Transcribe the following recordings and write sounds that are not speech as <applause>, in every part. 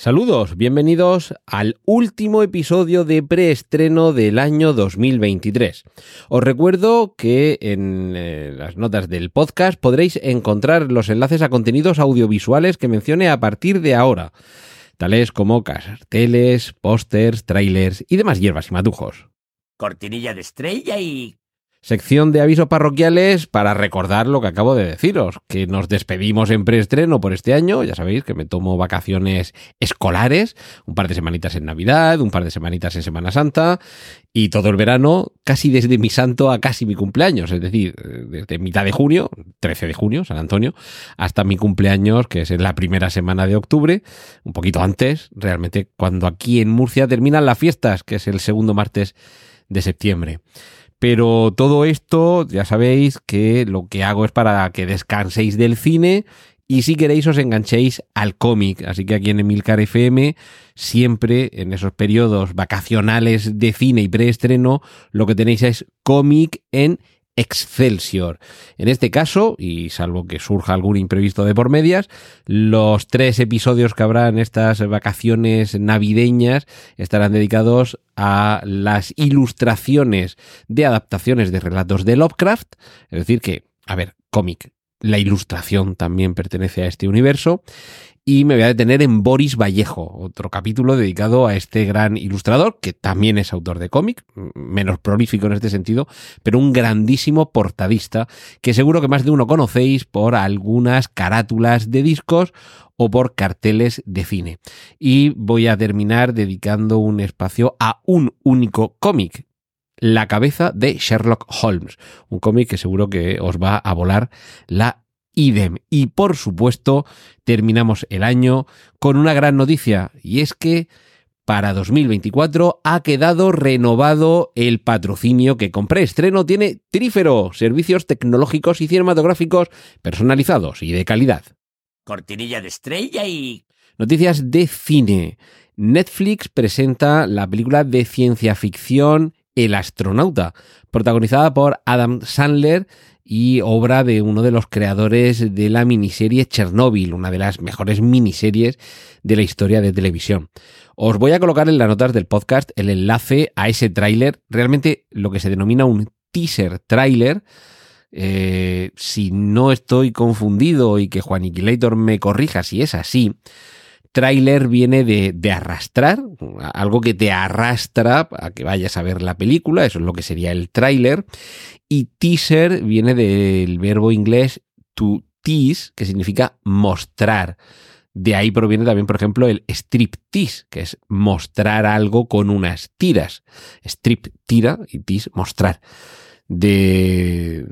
Saludos, bienvenidos al último episodio de preestreno del año 2023. Os recuerdo que en eh, las notas del podcast podréis encontrar los enlaces a contenidos audiovisuales que mencione a partir de ahora, tales como carteles, pósters, trailers y demás hierbas y matujos. Cortinilla de estrella y... Sección de avisos parroquiales para recordar lo que acabo de deciros, que nos despedimos en preestreno por este año, ya sabéis que me tomo vacaciones escolares, un par de semanitas en Navidad, un par de semanitas en Semana Santa y todo el verano, casi desde mi santo a casi mi cumpleaños, es decir, desde mitad de junio, 13 de junio, San Antonio, hasta mi cumpleaños, que es en la primera semana de octubre, un poquito antes, realmente cuando aquí en Murcia terminan las fiestas, que es el segundo martes de septiembre. Pero todo esto, ya sabéis que lo que hago es para que descanséis del cine y si queréis os enganchéis al cómic. Así que aquí en Emilcar FM, siempre en esos periodos vacacionales de cine y preestreno, lo que tenéis es cómic en Excelsior. En este caso, y salvo que surja algún imprevisto de por medias, los tres episodios que habrá en estas vacaciones navideñas estarán dedicados a las ilustraciones de adaptaciones de relatos de Lovecraft, es decir que, a ver, cómic, la ilustración también pertenece a este universo, y me voy a detener en Boris Vallejo, otro capítulo dedicado a este gran ilustrador, que también es autor de cómic, menos prolífico en este sentido, pero un grandísimo portadista, que seguro que más de uno conocéis por algunas carátulas de discos o por carteles de cine. Y voy a terminar dedicando un espacio a un único cómic, la cabeza de Sherlock Holmes, un cómic que seguro que os va a volar la idem. Y por supuesto, terminamos el año con una gran noticia, y es que para 2024 ha quedado renovado el patrocinio que compré. Estreno tiene Trífero, servicios tecnológicos y cinematográficos personalizados y de calidad. Cortinilla de estrella y... Noticias de cine. Netflix presenta la película de ciencia ficción El astronauta, protagonizada por Adam Sandler y obra de uno de los creadores de la miniserie Chernobyl, una de las mejores miniseries de la historia de televisión. Os voy a colocar en las notas del podcast el enlace a ese tráiler, realmente lo que se denomina un teaser tráiler. Eh, si no estoy confundido y que Juaniquilator me corrija si es así, tráiler viene de, arrastrar, algo que te arrastra a que vayas a ver la película, eso es lo que sería el tráiler, y teaser viene del verbo inglés to tease, que significa mostrar. De ahí proviene también, por ejemplo, el striptease, que es mostrar algo con unas tiras. Strip tira y tease mostrar. De,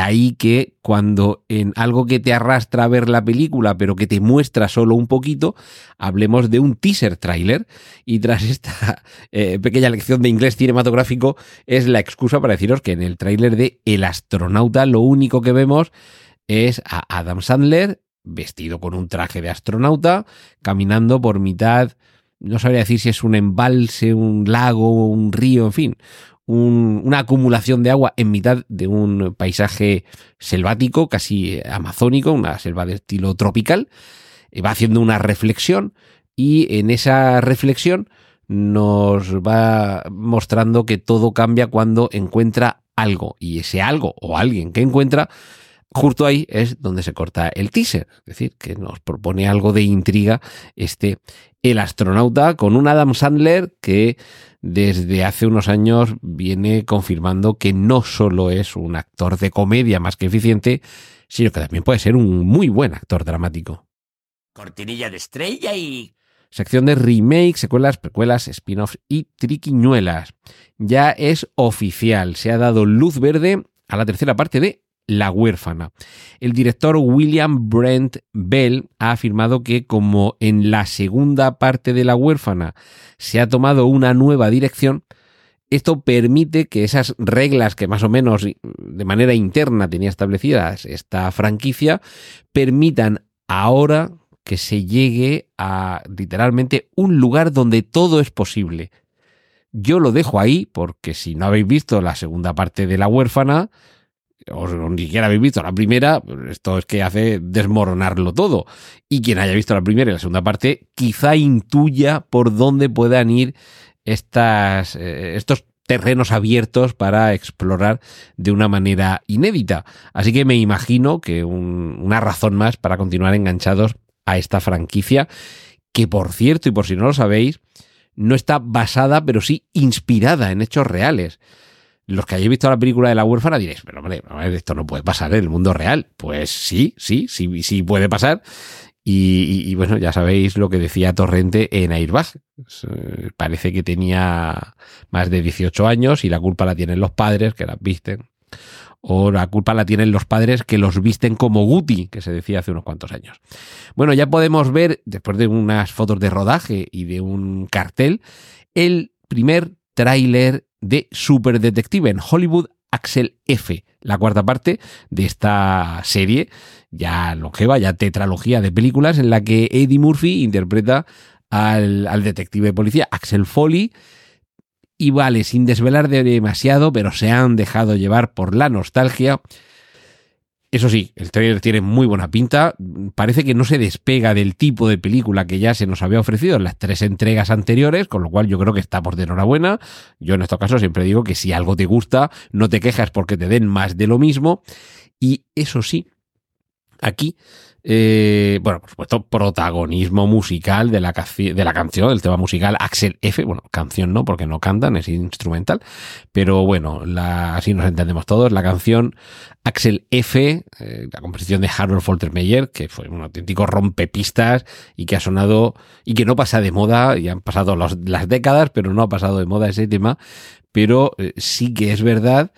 ahí que cuando en algo que te arrastra a ver la película, pero que te muestra solo un poquito, hablemos de un teaser trailer. Y tras esta <laughs> eh, pequeña lección de inglés cinematográfico, es la excusa para deciros que en el tráiler de El astronauta lo único que vemos es a Adam Sandler vestido con un traje de astronauta, caminando por mitad, no sabría decir si es un embalse, un lago, un río, en fin, un, una acumulación de agua en mitad de un paisaje selvático, casi amazónico, una selva de estilo tropical. Va haciendo una reflexión y en esa reflexión nos va mostrando que todo cambia cuando encuentra algo y ese algo o alguien que encuentra justo ahí es donde se corta el teaser, es decir, que nos propone algo de intriga este El astronauta con un Adam Sandler que desde hace unos años viene confirmando que no solo es un actor de comedia más que eficiente, sino que también puede ser un muy buen actor dramático. Cortinilla de estrella y... Sección de remake, secuelas, precuelas, spin-offs y triquiñuelas. Ya es oficial, se ha dado luz verde a la tercera parte de la huérfana. El director William Brent Bell ha afirmado que como en la segunda parte de La huérfana se ha tomado una nueva dirección, Esto permite que esas reglas que más o menos de manera interna tenía establecidas esta franquicia permitan ahora que se llegue a literalmente un lugar donde todo es posible. Yo lo dejo ahí porque si no habéis visto la segunda parte de La huérfana, o ni siquiera habéis visto la primera, esto es que hace desmoronarlo todo. Y quien haya visto la primera y la segunda parte, quizá intuya por dónde puedan ir estas, eh, estos terrenos abiertos para explorar de una manera inédita. Así que me imagino que una razón más para continuar enganchados a esta franquicia, que por cierto, y por si no lo sabéis, no está basada, pero sí inspirada en hechos reales. Los que hayáis visto la película de la huérfana diréis, pero hombre, esto no puede pasar en el mundo real. Pues sí, sí, sí, sí puede pasar. Y, bueno, ya sabéis lo que decía Torrente en Airbag. Eh, parece que tenía más de 18 años y la culpa la tienen los padres que las visten. O la culpa la tienen los padres que los visten como Guti, que se decía hace unos cuantos años. Bueno, ya podemos ver, después de unas fotos de rodaje y de un cartel, el primer tráiler de Super Detective en Hollywood Axel F, la cuarta parte de esta serie ya longeva, ya tetralogía de películas en la que Eddie Murphy interpreta al, al detective de policía Axel Foley. Y vale, sin desvelar demasiado, pero se han dejado llevar por la nostalgia. Eso sí, el trailer tiene muy buena pinta. Parece que no se despega del tipo de película que ya se nos había ofrecido en las tres entregas anteriores, con lo cual yo creo que está por de enhorabuena. Yo en estos casos siempre digo que si algo te gusta, no te quejas porque te den más de lo mismo. Y eso sí, aquí eh, bueno, por supuesto, protagonismo musical de la, de la canción, del tema musical Axel F. Bueno, canción no, porque no cantan, es instrumental. Pero bueno, así nos entendemos todos. La canción Axel F., eh, la composición de Harold Foltermeyer, que fue un auténtico rompepistas y que ha sonado y que no pasa de moda, y han pasado las décadas, pero no ha pasado de moda ese tema. Pero eh, sí que es verdad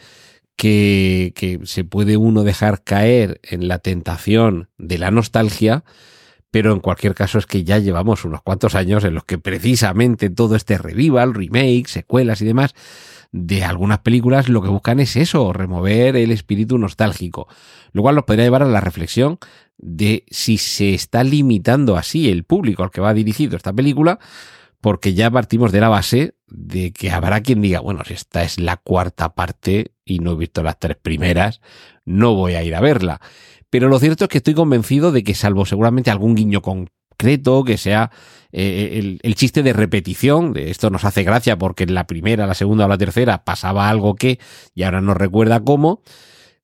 que, se puede uno dejar caer en la tentación de la nostalgia, pero en cualquier caso es que ya llevamos unos cuantos años en los que precisamente todo este revival, remake, secuelas y demás de algunas películas lo que buscan es eso, remover el espíritu nostálgico, lo cual nos podría llevar a la reflexión de si se está limitando así el público al que va dirigido esta película, porque ya partimos de la base de que habrá quien diga, bueno, si esta es la cuarta parte y no he visto las tres primeras, no voy a ir a verla. Pero lo cierto es que estoy convencido de que salvo seguramente algún guiño concreto, que sea eh, el, chiste de repetición, de esto nos hace gracia porque en la primera, la segunda o la tercera pasaba algo que y ahora no recuerda cómo,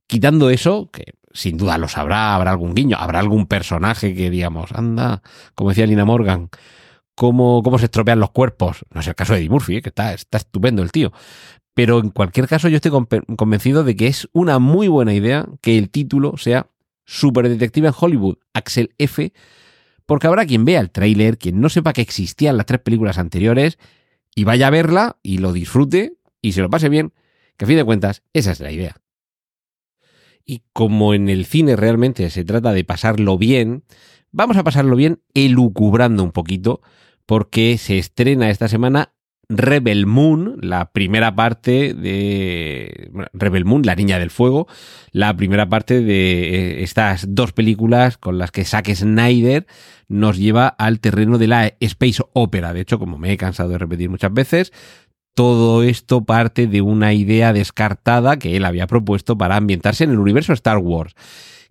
quitando eso, que sin duda lo sabrá, habrá algún guiño, habrá algún personaje que digamos, anda, como decía Lina Morgan, cómo, cómo se estropean los cuerpos. No es el caso de Eddie Murphy, ¿eh? que está, estupendo el tío. Pero en cualquier caso, yo estoy convencido de que es una muy buena idea que el título sea Super Detective en Hollywood, Axel F., porque habrá quien vea el tráiler, quien no sepa que existían las tres películas anteriores, y vaya a verla y lo disfrute y se lo pase bien, que a fin de cuentas, esa es la idea. Y como en el cine realmente se trata de pasarlo bien, vamos a pasarlo bien elucubrando un poquito porque se estrena esta semana Rebel Moon, la primera parte de Rebel Moon, La Niña del Fuego, la primera parte de eh, estas dos películas con las que Zack Snyder nos lleva al terreno de la space opera. De hecho, como me he cansado de repetir muchas veces, todo esto parte de una idea descartada que él había propuesto para ambientarse en el universo Star Wars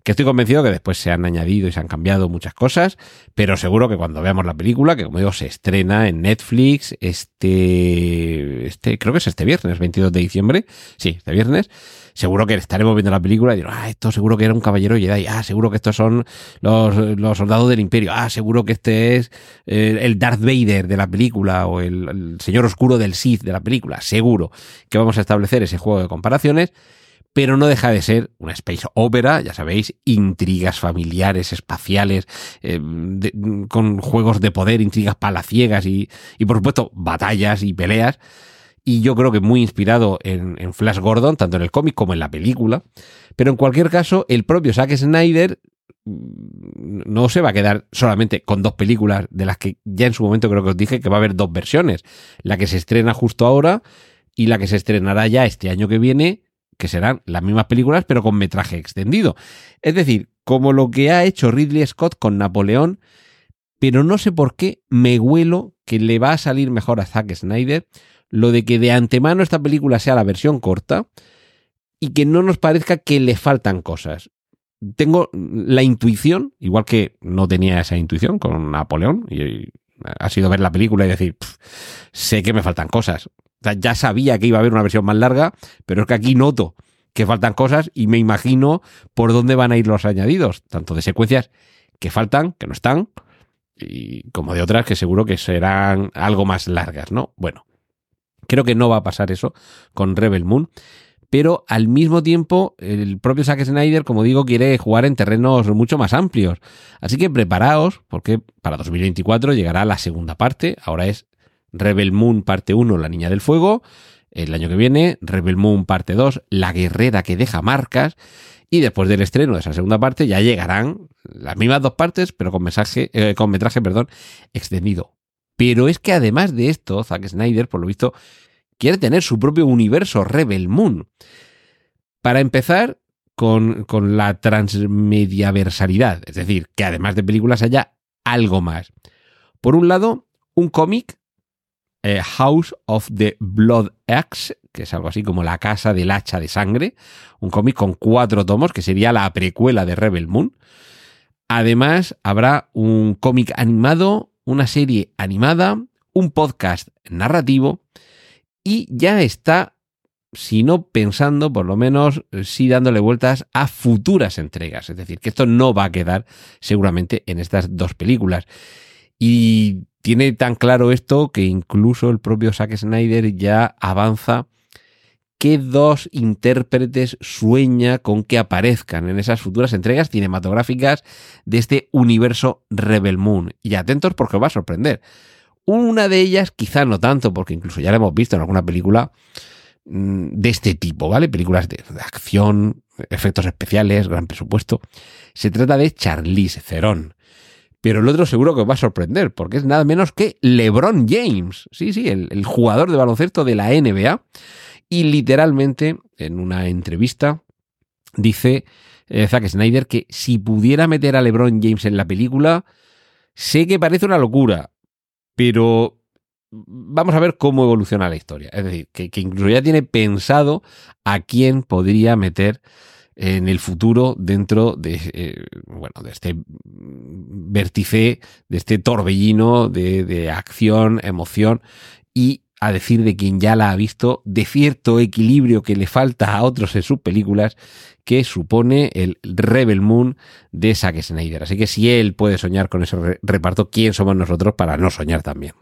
que estoy convencido que después se han añadido y se han cambiado muchas cosas, pero seguro que cuando veamos la película, que como digo, se estrena en Netflix este, este creo que es este viernes, 22 de diciembre, sí, este viernes, seguro que estaremos viendo la película y diremos, ah, esto seguro que era un caballero Jedi, ah, seguro que estos son los, los soldados del imperio, ah, seguro que este es eh, el Darth Vader de la película o el, el señor oscuro del Sith de la película, seguro que vamos a establecer ese juego de comparaciones pero no deja de ser una space opera, ya sabéis, intrigas familiares, espaciales, eh, con juegos de poder, intrigas palaciegas y, y, por supuesto, batallas y peleas. Y yo creo que muy inspirado en, en Flash Gordon, tanto en el cómic como en la película. Pero en cualquier caso, el propio Zack Snyder mm, no se va a quedar solamente con dos películas, de las que ya en su momento creo que os dije que va a haber dos versiones. La que se estrena justo ahora y la que se estrenará ya este año que viene, que serán las mismas películas pero con metraje extendido. Es decir, como lo que ha hecho Ridley Scott con Napoleón, pero no sé por qué me huelo que le va a salir mejor a Zack Snyder lo de que de antemano esta película sea la versión corta y que no nos parezca que le faltan cosas. Tengo la intuición, igual que no tenía esa intuición con Napoleón, y ha sido ver la película y decir, sé que me faltan cosas. ya sabía que iba a haber una versión más larga, pero es que aquí noto que faltan cosas y me imagino por dónde van a ir los añadidos, tanto de secuencias que faltan, que no están, y como de otras que seguro que serán algo más largas, ¿no? Bueno, creo que no va a pasar eso con Rebel Moon pero al mismo tiempo el propio Zack Snyder, como digo, quiere jugar en terrenos mucho más amplios. Así que preparaos, porque para 2024 llegará la segunda parte. Ahora es Rebel Moon parte 1, La Niña del Fuego. El año que viene, Rebel Moon parte 2, La Guerrera que deja marcas. Y después del estreno de esa segunda parte ya llegarán las mismas dos partes, pero con, mensaje, eh, con metraje perdón, extendido. Pero es que además de esto, Zack Snyder, por lo visto, quiere tener su propio universo Rebel Moon. Para empezar, con, la transmediaversalidad, es decir, que además de películas haya algo más. Por un lado, un cómic, eh, House of the Blood Axe, que es algo así como la casa del hacha de sangre, un cómic con cuatro tomos, que sería la precuela de Rebel Moon. Además, habrá un cómic animado, una serie animada, un podcast narrativo y ya está, si no pensando, por lo menos eh, sí dándole vueltas a futuras entregas. Es decir, que esto no va a quedar seguramente en estas dos películas. Y tiene tan claro esto que incluso el propio Zack Snyder ya avanza qué dos intérpretes sueña con que aparezcan en esas futuras entregas cinematográficas de este universo Rebel Moon. Y atentos porque os va a sorprender. Una de ellas, quizá no tanto, porque incluso ya la hemos visto en alguna película mm, de este tipo, ¿vale? Películas de, acción, efectos especiales, gran presupuesto. Se trata de Charlize Theron. Pero el otro seguro que os va a sorprender, porque es nada menos que LeBron James. Sí, sí, el, jugador de baloncesto de la NBA. Y literalmente, en una entrevista, dice eh, Zack Snyder que si pudiera meter a LeBron James en la película, sé que parece una locura, pero vamos a ver cómo evoluciona la historia. Es decir, que, incluso ya tiene pensado a quién podría meter en el futuro dentro de, eh, bueno, de este vértice, de este torbellino de, de acción, emoción y a decir de quien ya la ha visto, de cierto equilibrio que le falta a otros en sus películas, que supone el Rebel Moon de Zack Snyder. Así que si él puede soñar con ese reparto, ¿quién somos nosotros para no soñar también?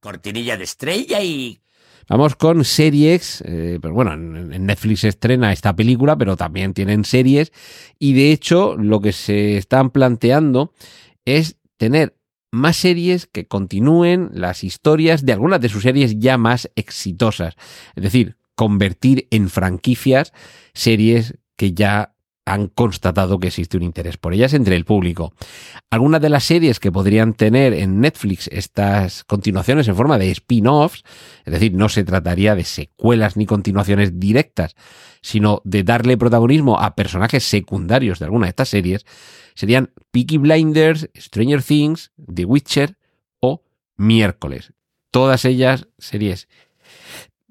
Cortinilla de estrella y... Vamos con series, eh, pero bueno, en Netflix estrena esta película, pero también tienen series y de hecho lo que se están planteando es tener más series que continúen las historias de algunas de sus series ya más exitosas. Es decir, convertir en franquicias series que ya han constatado que existe un interés por ellas entre el público. Algunas de las series que podrían tener en Netflix estas continuaciones en forma de spin-offs, es decir, no se trataría de secuelas ni continuaciones directas, sino de darle protagonismo a personajes secundarios de alguna de estas series, serían Peaky Blinders, Stranger Things, The Witcher o Miércoles. Todas ellas series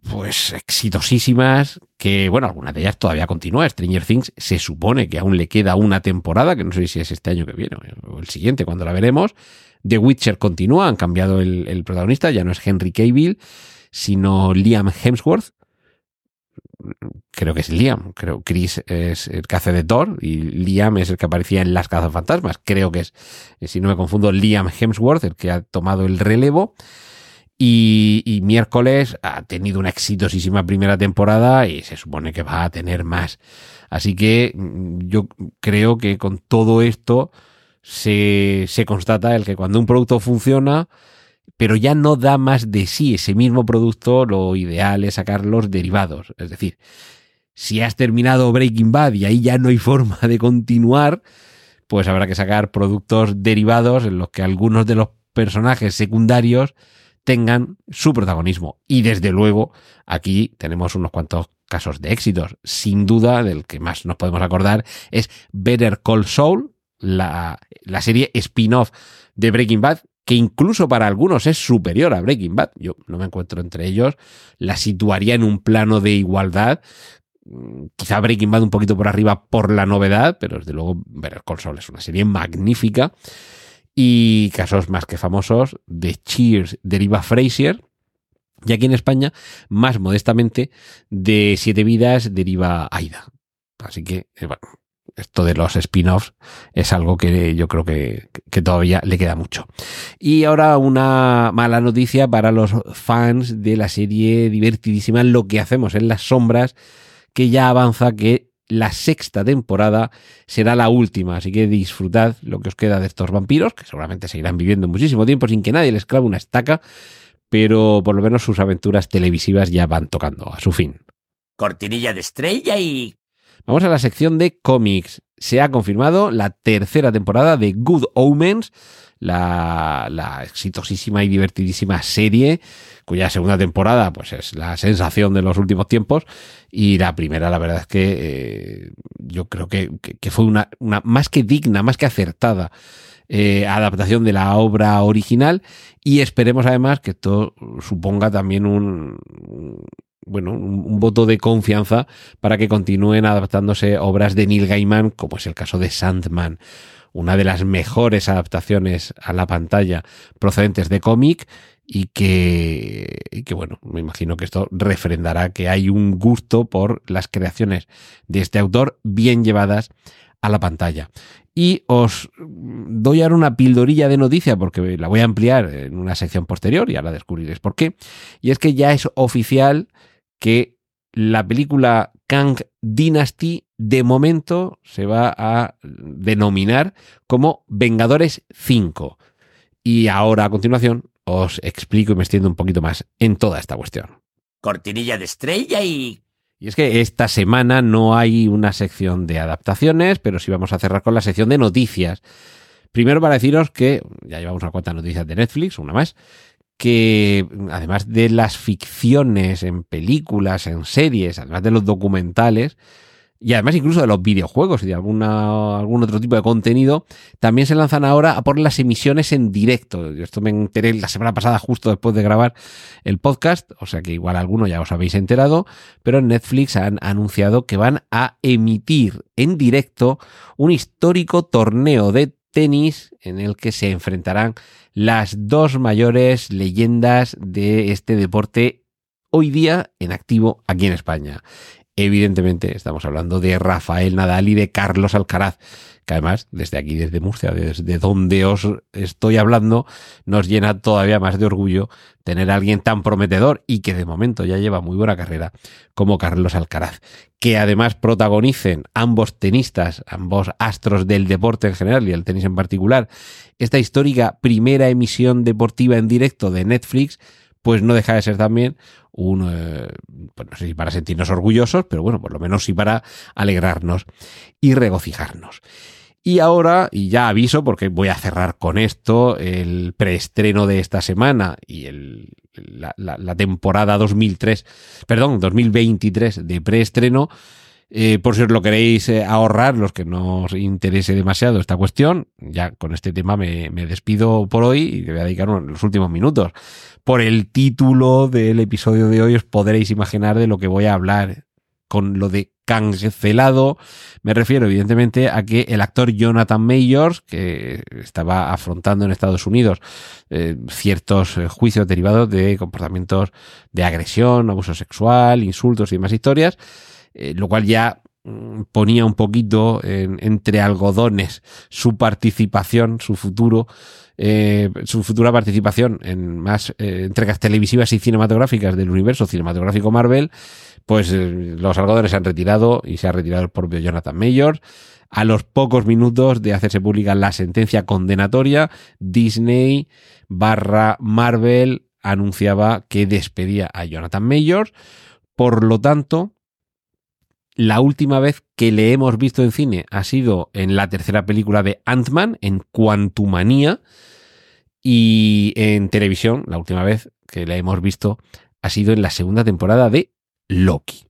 pues exitosísimas, que bueno, algunas de ellas todavía continúa. Stranger Things se supone que aún le queda una temporada, que no sé si es este año que viene o el siguiente, cuando la veremos. The Witcher continúa, han cambiado el, protagonista, ya no es Henry Cavill, sino Liam Hemsworth, creo que es Liam, creo Chris es el que hace de Thor y Liam es el que aparecía en Las Fantasmas. creo que es, si no me confundo, Liam Hemsworth el que ha tomado el relevo. Y, miércoles ha tenido una exitosísima primera temporada y se supone que va a tener más. Así que mm, yo creo que con todo esto se, se constata el que cuando un producto funciona, pero ya no da más de sí ese mismo producto, lo ideal es sacar los derivados. Es decir, si has terminado Breaking Bad y ahí ya no hay forma de continuar, pues habrá que sacar productos derivados en los que algunos de los personajes secundarios tengan su protagonismo. Y desde luego, aquí tenemos unos cuantos casos de éxitos. Sin duda, del que más nos podemos acordar es Better Call Saul, la, la serie spin-off de Breaking Bad, que incluso para algunos es superior a Breaking Bad. Yo no me encuentro entre ellos. La situaría en un plano de igualdad. Mm, Quizá Breaking Bad un poquito por arriba por la novedad, pero desde luego Better Call Saul es una serie magnífica. Y casos más que famosos de Cheers deriva Frasier. Y aquí en España, más modestamente, de Siete Vidas deriva Aida. Así que, eh, bueno, esto de los spin-offs es algo que yo creo que, que, todavía le queda mucho. Y ahora una mala noticia para los fans de la serie divertidísima Lo que hacemos en las sombras, que ya avanza que la sexta temporada será la última, así que disfrutad lo que os queda de estos vampiros, que seguramente seguirán viviendo muchísimo tiempo sin que nadie les clave una estaca, pero por lo menos sus aventuras televisivas ya van tocando a su fin. Cortinilla de estrella y... Vamos a la sección de cómics. Se ha confirmado la tercera temporada de Good Omens, la, la, exitosísima y divertidísima serie, cuya segunda temporada pues es la sensación de los últimos tiempos. Y la primera, la verdad es que eh, yo creo que, fue una, más que digna, más que acertada. Eh, adaptación de la obra original y esperemos además que esto suponga también un, bueno, un, voto de confianza para que continúen adaptándose obras de Neil Gaiman, como es el caso de Sandman, una de las mejores adaptaciones a la pantalla procedentes de cómic y que, y que, bueno, me imagino que esto refrendará que hay un gusto por las creaciones de este autor bien llevadas a la pantalla. Y os doy ahora una pildorilla de noticia porque la voy a ampliar en una sección posterior y ahora descubriréis por qué. Y es que ya es oficial que la película Kang Dynasty de momento se va a denominar como Vengadores 5. Y ahora a continuación os explico y me extiendo un poquito más en toda esta cuestión. Cortinilla de estrella y... Y es que esta semana no hay una sección de adaptaciones, pero sí vamos a cerrar con la sección de noticias. Primero para deciros que ya llevamos una cuanta noticias de Netflix, una más, que además de las ficciones en películas, en series, además de los documentales, y además incluso de los videojuegos y de alguna, algún otro tipo de contenido, también se lanzan ahora a por las emisiones en directo. Esto me enteré la semana pasada justo después de grabar el podcast, o sea que igual alguno ya os habéis enterado, pero en Netflix han anunciado que van a emitir en directo un histórico torneo de tenis en el que se enfrentarán las dos mayores leyendas de este deporte hoy día en activo aquí en España. Evidentemente estamos hablando de Rafael Nadal y de Carlos Alcaraz, que además desde aquí, desde Murcia, desde donde os estoy hablando, nos llena todavía más de orgullo tener a alguien tan prometedor y que de momento ya lleva muy buena carrera como Carlos Alcaraz. Que además protagonicen ambos tenistas, ambos astros del deporte en general y el tenis en particular, esta histórica primera emisión deportiva en directo de Netflix, pues no deja de ser también un, eh, pues no sé si para sentirnos orgullosos, pero bueno, por lo menos sí para alegrarnos y regocijarnos. Y ahora, y ya aviso, porque voy a cerrar con esto, el preestreno de esta semana y el, la, la, la temporada 2003, perdón, 2023 de preestreno, eh, por si os lo queréis eh, ahorrar, los que no os interese demasiado esta cuestión, ya con este tema me, me despido por hoy y voy a dedicar los últimos minutos. Por el título del episodio de hoy os podréis imaginar de lo que voy a hablar con lo de cancelado. Me refiero evidentemente a que el actor Jonathan Mayors, que estaba afrontando en Estados Unidos eh, ciertos juicios derivados de comportamientos de agresión, abuso sexual, insultos y demás historias, eh, lo cual ya mm, ponía un poquito en, entre algodones su participación, su futuro, eh, su futura participación en más eh, entregas televisivas y cinematográficas del universo cinematográfico Marvel, pues los algodones se han retirado y se ha retirado el propio Jonathan Mayor. A los pocos minutos de hacerse pública la sentencia condenatoria, Disney barra Marvel anunciaba que despedía a Jonathan Mayor. Por lo tanto, la última vez que le hemos visto en cine ha sido en la tercera película de Ant-Man, en Quantumania, Y en televisión, la última vez que la hemos visto ha sido en la segunda temporada de Loki.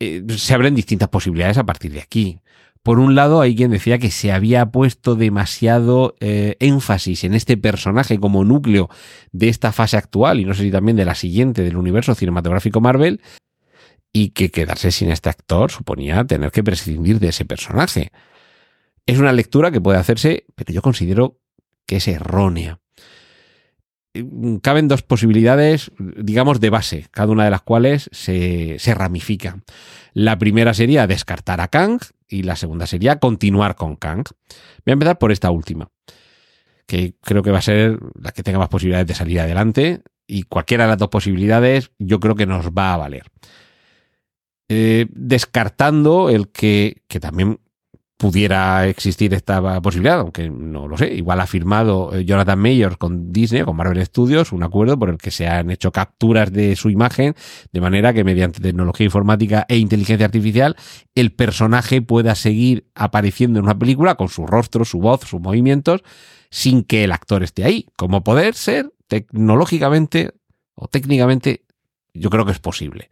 Eh, se abren distintas posibilidades a partir de aquí. Por un lado, hay quien decía que se había puesto demasiado eh, énfasis en este personaje como núcleo de esta fase actual y no sé si también de la siguiente del universo cinematográfico Marvel y que quedarse sin este actor suponía tener que prescindir de ese personaje. Es una lectura que puede hacerse, pero yo considero que es errónea. Caben dos posibilidades, digamos, de base, cada una de las cuales se, se ramifica. La primera sería descartar a Kang y la segunda sería continuar con Kang. Voy a empezar por esta última, que creo que va a ser la que tenga más posibilidades de salir adelante y cualquiera de las dos posibilidades yo creo que nos va a valer. Eh, descartando el que, que también pudiera existir esta posibilidad, aunque no lo sé. Igual ha firmado eh, Jonathan Mayors con Disney, con Marvel Studios, un acuerdo por el que se han hecho capturas de su imagen, de manera que mediante tecnología informática e inteligencia artificial, el personaje pueda seguir apareciendo en una película con su rostro, su voz, sus movimientos, sin que el actor esté ahí. Como poder ser tecnológicamente o técnicamente, yo creo que es posible.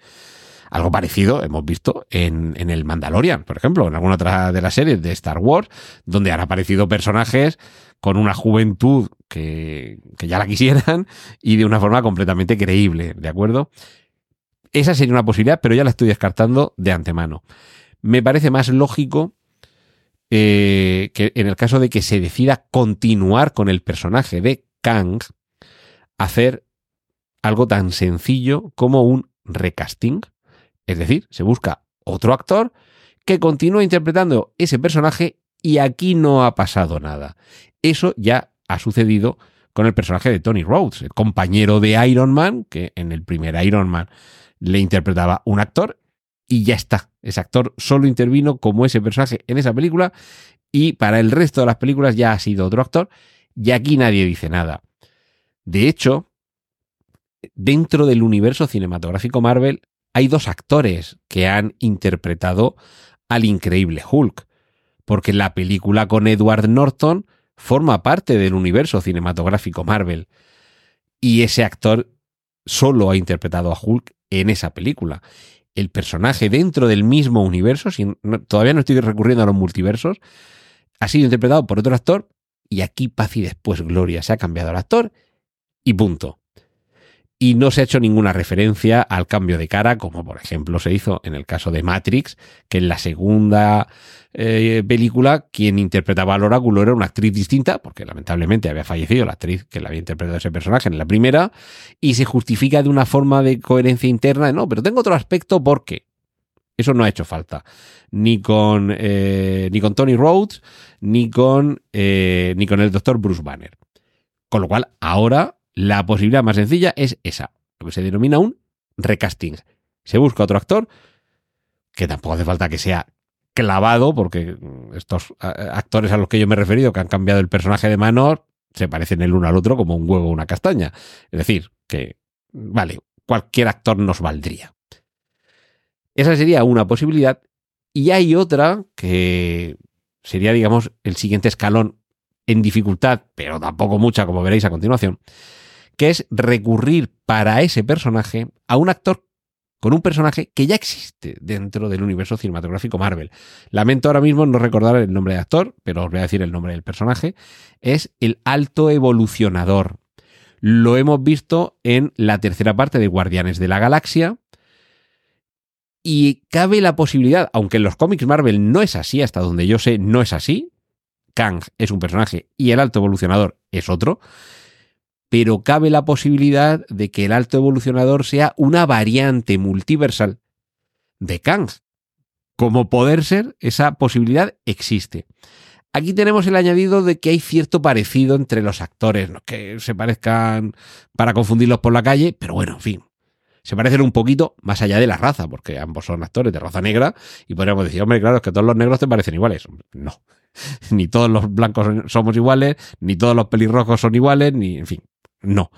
Algo parecido hemos visto en, en, el Mandalorian, por ejemplo, en alguna otra de las series de Star Wars, donde han aparecido personajes con una juventud que, que ya la quisieran y de una forma completamente creíble, ¿de acuerdo? Esa sería una posibilidad, pero ya la estoy descartando de antemano. Me parece más lógico eh, que en el caso de que se decida continuar con el personaje de Kang, hacer algo tan sencillo como un recasting es decir, se busca otro actor que continúe interpretando ese personaje y aquí no ha pasado nada. Eso ya ha sucedido con el personaje de Tony Rhodes, el compañero de Iron Man, que en el primer Iron Man le interpretaba un actor y ya está. Ese actor solo intervino como ese personaje en esa película y para el resto de las películas ya ha sido otro actor y aquí nadie dice nada. De hecho, dentro del universo cinematográfico Marvel hay dos actores que han interpretado al increíble Hulk, porque la película con Edward Norton forma parte del universo cinematográfico Marvel, y ese actor solo ha interpretado a Hulk en esa película. El personaje dentro del mismo universo, todavía no estoy recurriendo a los multiversos, ha sido interpretado por otro actor y aquí paz y después gloria. Se ha cambiado el actor y punto y no se ha hecho ninguna referencia al cambio de cara, como por ejemplo se hizo en el caso de Matrix, que en la segunda eh, película quien interpretaba al oráculo era una actriz distinta, porque lamentablemente había fallecido la actriz que la había interpretado ese personaje en la primera, y se justifica de una forma de coherencia interna, no, pero tengo otro aspecto porque eso no ha hecho falta, ni con, eh, ni con Tony Rhodes, ni con, eh, ni con el doctor Bruce Banner. Con lo cual, ahora la posibilidad más sencilla es esa, lo que se denomina un recasting. Se busca otro actor, que tampoco hace falta que sea clavado, porque estos actores a los que yo me he referido, que han cambiado el personaje de Manor, se parecen el uno al otro como un huevo o una castaña. Es decir, que, vale, cualquier actor nos valdría. Esa sería una posibilidad. Y hay otra que sería, digamos, el siguiente escalón en dificultad, pero tampoco mucha, como veréis a continuación, que es recurrir para ese personaje a un actor con un personaje que ya existe dentro del universo cinematográfico Marvel. Lamento ahora mismo no recordar el nombre de actor, pero os voy a decir el nombre del personaje. Es el Alto Evolucionador. Lo hemos visto en la tercera parte de Guardianes de la Galaxia. Y cabe la posibilidad, aunque en los cómics Marvel no es así, hasta donde yo sé, no es así. Kang es un personaje y el Alto Evolucionador es otro pero cabe la posibilidad de que el alto evolucionador sea una variante multiversal de Kang. Como poder ser, esa posibilidad existe. Aquí tenemos el añadido de que hay cierto parecido entre los actores, no que se parezcan para confundirlos por la calle, pero bueno, en fin. Se parecen un poquito más allá de la raza, porque ambos son actores de raza negra, y podríamos decir, hombre, claro, es que todos los negros te parecen iguales. No, <laughs> ni todos los blancos somos iguales, ni todos los pelirrojos son iguales, ni, en fin, no.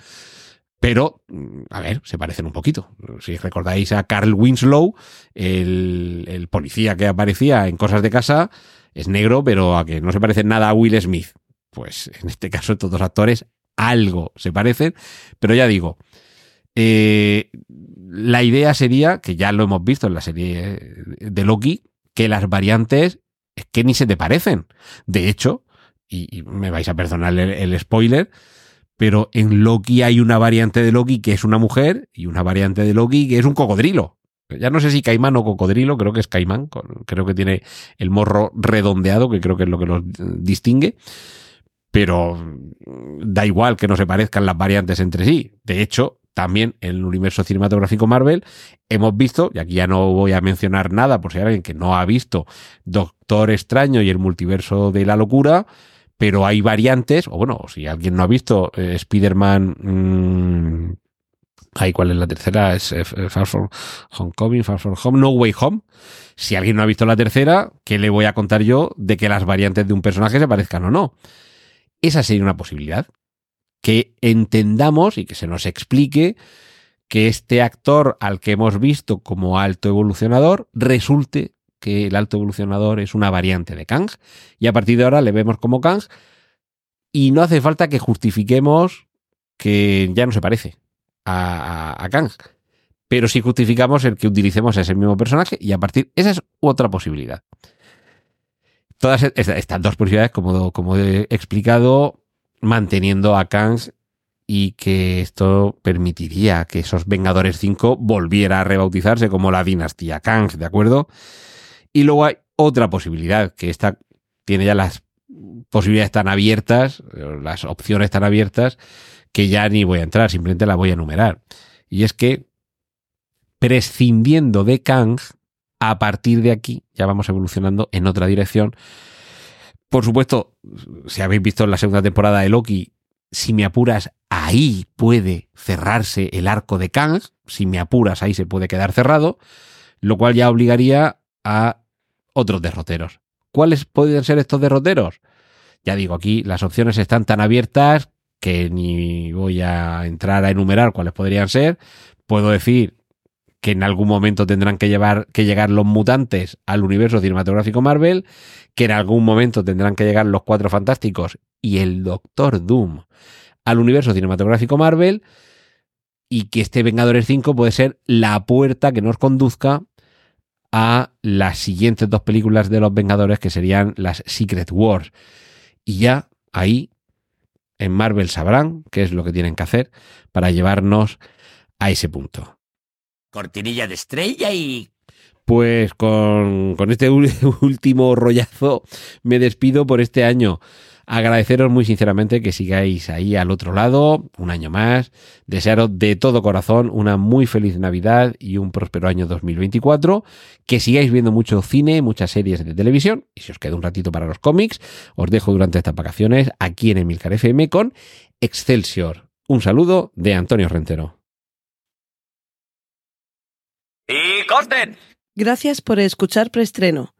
Pero, mm, a ver, se parecen un poquito. Si recordáis a Carl Winslow, el, policía que aparecía en Cosas de Casa, es negro, pero a que no se parece nada a Will Smith. pues en este caso estos dos actores algo se parecen, pero ya digo, eh, la idea sería, que ya lo hemos visto en la serie de Loki, que las variantes es que ni se te parecen. De hecho, y, y me vais a perdonar el, el, spoiler, pero en Loki hay una variante de Loki que es una mujer y una variante de Loki que es un cocodrilo. Ya no sé si caimán o cocodrilo, creo que es caimán, creo que tiene el morro redondeado, que creo que es lo que los distingue, pero da igual que no se parezcan las variantes entre sí. De hecho, también en el universo cinematográfico Marvel hemos visto, y aquí ya no voy a mencionar nada por si hay alguien que no ha visto Doctor Extraño y el multiverso de la locura, pero hay variantes, o bueno, si alguien no ha visto eh, Spider-Man... Ahí, ¿cuál es la tercera? Es eh, Far From Homecoming, Far From Home, No Way Home. Si alguien no ha visto la tercera, ¿qué le voy a contar yo de que las variantes de un personaje se parezcan o no? Esa sería una posibilidad. Que entendamos y que se nos explique que este actor al que hemos visto como alto evolucionador resulte que el alto evolucionador es una variante de Kang y a partir de ahora le vemos como Kang y no hace falta que justifiquemos que ya no se parece a, a, a Kang. Pero sí justificamos el que utilicemos ese mismo personaje y a partir. Esa es otra posibilidad. Todas estas dos posibilidades, como, como he explicado, manteniendo a Kang y que esto permitiría que esos Vengadores 5 volviera a rebautizarse como la dinastía Kang, ¿de acuerdo? Y luego hay otra posibilidad, que esta tiene ya las posibilidades tan abiertas, las opciones tan abiertas, que ya ni voy a entrar, simplemente la voy a enumerar. Y es que, prescindiendo de Kang, a partir de aquí ya vamos evolucionando en otra dirección. Por supuesto, si habéis visto la segunda temporada de Loki, si me apuras, ahí puede cerrarse el arco de Kang. Si me apuras, ahí se puede quedar cerrado. Lo cual ya obligaría a otros derroteros. ¿Cuáles pueden ser estos derroteros? Ya digo, aquí las opciones están tan abiertas que ni voy a entrar a enumerar cuáles podrían ser. Puedo decir que en algún momento tendrán que, llevar, que llegar los mutantes al universo cinematográfico Marvel, que en algún momento tendrán que llegar los Cuatro Fantásticos y el Doctor Doom al universo cinematográfico Marvel, y que este Vengadores 5 puede ser la puerta que nos conduzca a las siguientes dos películas de los Vengadores, que serían las Secret Wars. Y ya ahí en Marvel sabrán qué es lo que tienen que hacer para llevarnos a ese punto. Cortinilla de estrella y... Pues con, con este <laughs> último rollazo me despido por este año. Agradeceros muy sinceramente que sigáis ahí al otro lado un año más. Desearos de todo corazón una muy feliz Navidad y un próspero año 2024. Que sigáis viendo mucho cine, muchas series de televisión. Y si os queda un ratito para los cómics, os dejo durante estas vacaciones aquí en Emilcar FM con Excelsior. Un saludo de Antonio Rentero. ¡Y corten! Gracias por escuchar Preestreno.